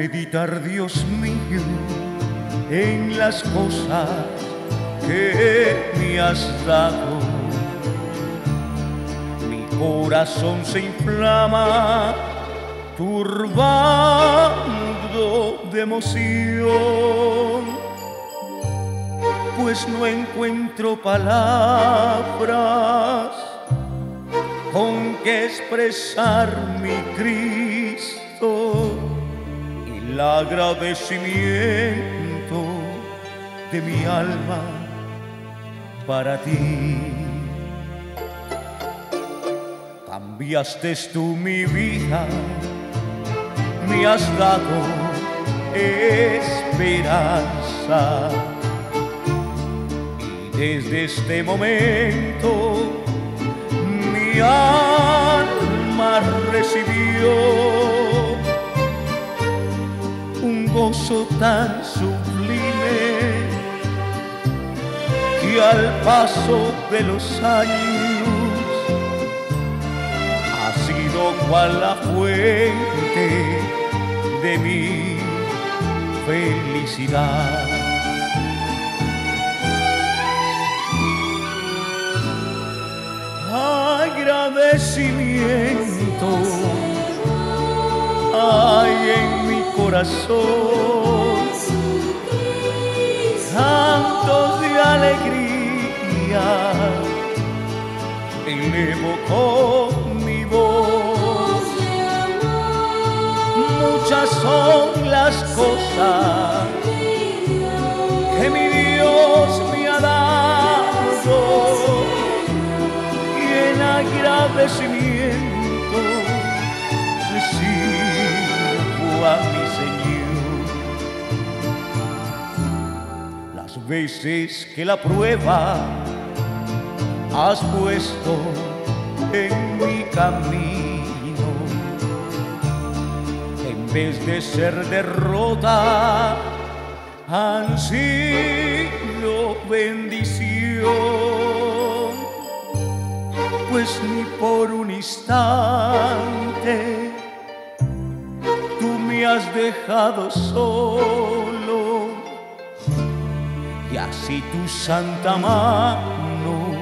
meditar, Dios mío, en las cosas que me has dado. Mi corazón se inflama, turbado de emoción, pues no encuentro palabras con que expresar mi Cristo agradecimiento de mi alma para ti. Cambiaste tú mi vida, me has dado esperanza. Y desde este momento tan sublime que al paso de los años ha sido cual la fuente de mi felicidad. agradecimiento hay corazón. Santos de alegría. Elevo con mi voz. Muchas son las cosas que mi Dios me ha dado. Agradecimiento veces que la prueba has puesto en mi camino, en vez de ser derrota, han sido bendición. Pues ni por un instante tú me has dejado solo y así tu santa mano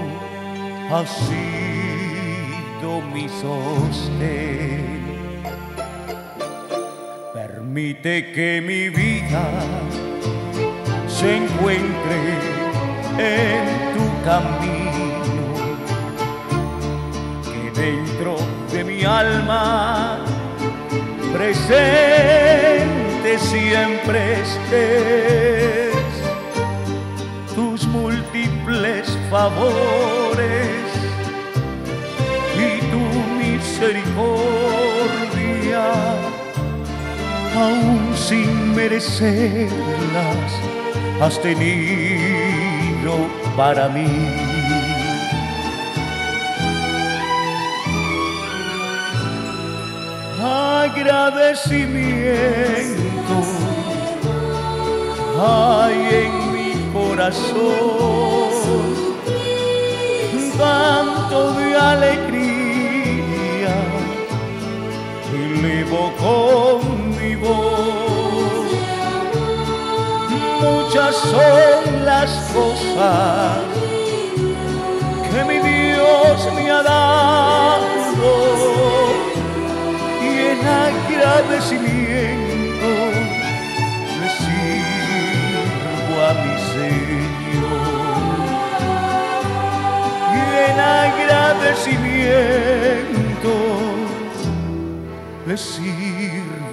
ha sido mi sostén. Permite que mi vida se encuentre en tu camino dentro de mi alma, presente siempre estés, favores y tu misericordia, aún sin merecerlas, has tenido para mí. Agradecimiento hay en mi corazón tanto de alegría. Elevo con mi voz muchas son las cosas que mi Dios me ha dado. Agradecimiento le sirvo a mi Señor agradecimiento le sirvo